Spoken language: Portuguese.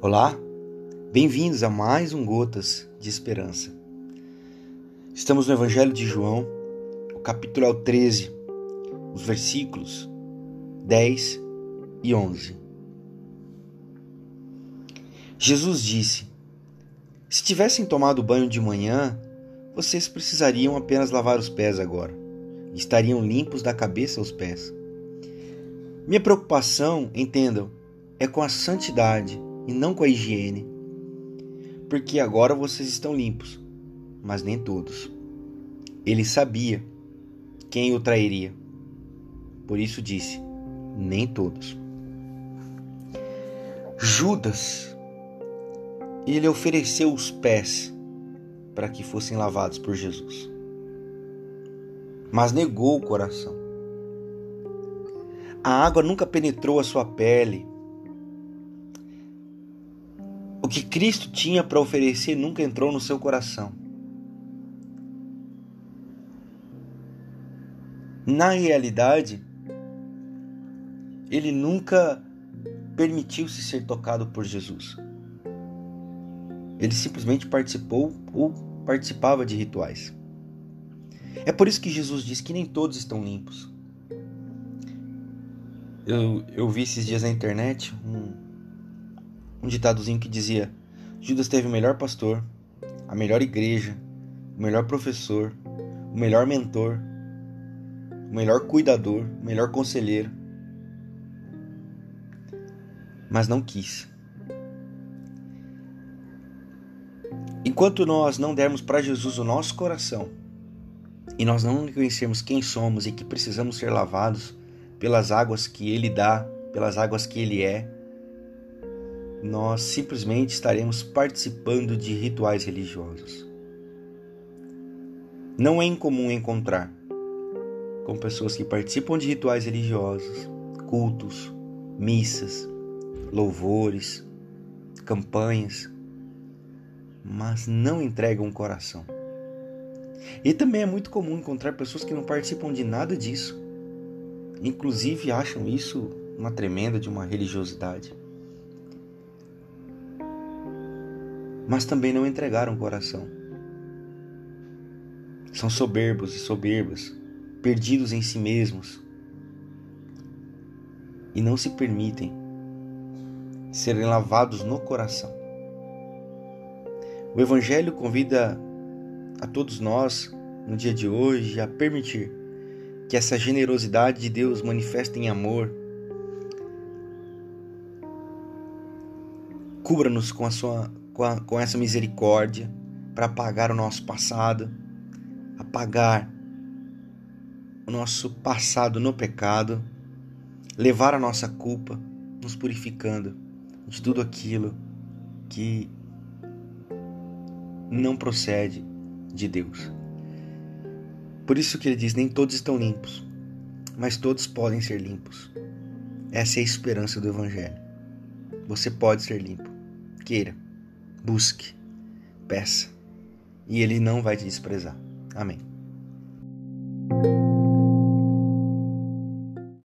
Olá, bem-vindos a mais um Gotas de Esperança. Estamos no Evangelho de João, o capítulo é o 13, os versículos 10 e 11. Jesus disse: Se tivessem tomado banho de manhã, vocês precisariam apenas lavar os pés agora, estariam limpos da cabeça aos pés. Minha preocupação, entendam, é com a santidade e não com a higiene. Porque agora vocês estão limpos, mas nem todos. Ele sabia quem o trairia. Por isso disse: nem todos. Judas, ele ofereceu os pés para que fossem lavados por Jesus, mas negou o coração. A água nunca penetrou a sua pele. O que Cristo tinha para oferecer nunca entrou no seu coração. Na realidade, ele nunca permitiu-se ser tocado por Jesus. Ele simplesmente participou ou participava de rituais. É por isso que Jesus diz que nem todos estão limpos. Eu, eu vi esses dias na internet um, um ditadozinho que dizia: Judas teve o melhor pastor, a melhor igreja, o melhor professor, o melhor mentor, o melhor cuidador, o melhor conselheiro. Mas não quis. Enquanto nós não dermos para Jesus o nosso coração e nós não reconhecermos quem somos e que precisamos ser lavados, pelas águas que Ele dá, pelas águas que Ele é, nós simplesmente estaremos participando de rituais religiosos. Não é incomum encontrar com pessoas que participam de rituais religiosos, cultos, missas, louvores, campanhas, mas não entregam o coração. E também é muito comum encontrar pessoas que não participam de nada disso, Inclusive acham isso uma tremenda de uma religiosidade. Mas também não entregaram o coração. São soberbos e soberbas, perdidos em si mesmos. E não se permitem serem lavados no coração. O Evangelho convida a todos nós, no dia de hoje, a permitir que essa generosidade de Deus manifesta em amor. Cubra-nos com, a sua, com, a, com essa misericórdia para apagar o nosso passado, apagar o nosso passado no pecado, levar a nossa culpa, nos purificando de tudo aquilo que não procede de Deus. Por isso que ele diz: nem todos estão limpos, mas todos podem ser limpos. Essa é a esperança do Evangelho. Você pode ser limpo. Queira, busque, peça, e ele não vai te desprezar. Amém.